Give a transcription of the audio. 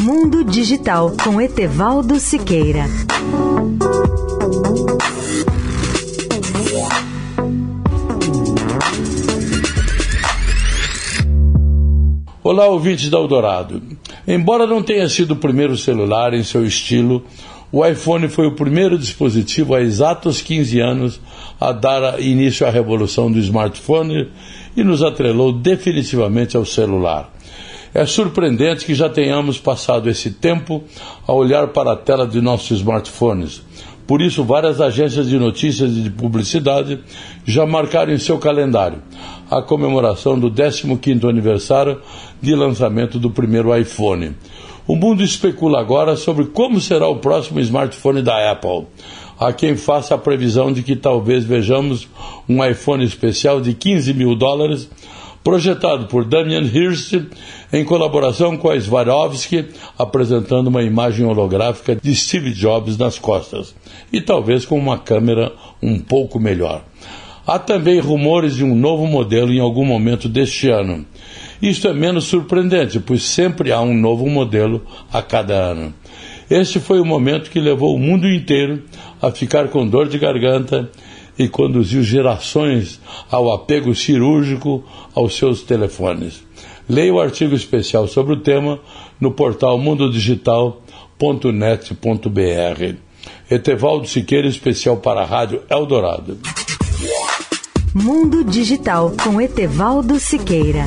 Mundo Digital com Etevaldo Siqueira. Olá, ouvintes da Eldorado. Embora não tenha sido o primeiro celular em seu estilo, o iPhone foi o primeiro dispositivo há exatos 15 anos a dar início à revolução do smartphone e nos atrelou definitivamente ao celular. É surpreendente que já tenhamos passado esse tempo a olhar para a tela de nossos smartphones. Por isso, várias agências de notícias e de publicidade já marcaram em seu calendário a comemoração do 15º aniversário de lançamento do primeiro iPhone. O mundo especula agora sobre como será o próximo smartphone da Apple. Há quem faça a previsão de que talvez vejamos um iPhone especial de 15 mil dólares, projetado por Damian Hirst em colaboração com a Swarovski, apresentando uma imagem holográfica de Steve Jobs nas costas, e talvez com uma câmera um pouco melhor. Há também rumores de um novo modelo em algum momento deste ano. Isto é menos surpreendente, pois sempre há um novo modelo a cada ano. Este foi o momento que levou o mundo inteiro a ficar com dor de garganta e conduziu gerações ao apego cirúrgico aos seus telefones. Leia o artigo especial sobre o tema no portal mundodigital.net.br. Etevaldo Siqueira, especial para a Rádio Eldorado. Mundo Digital com Etevaldo Siqueira.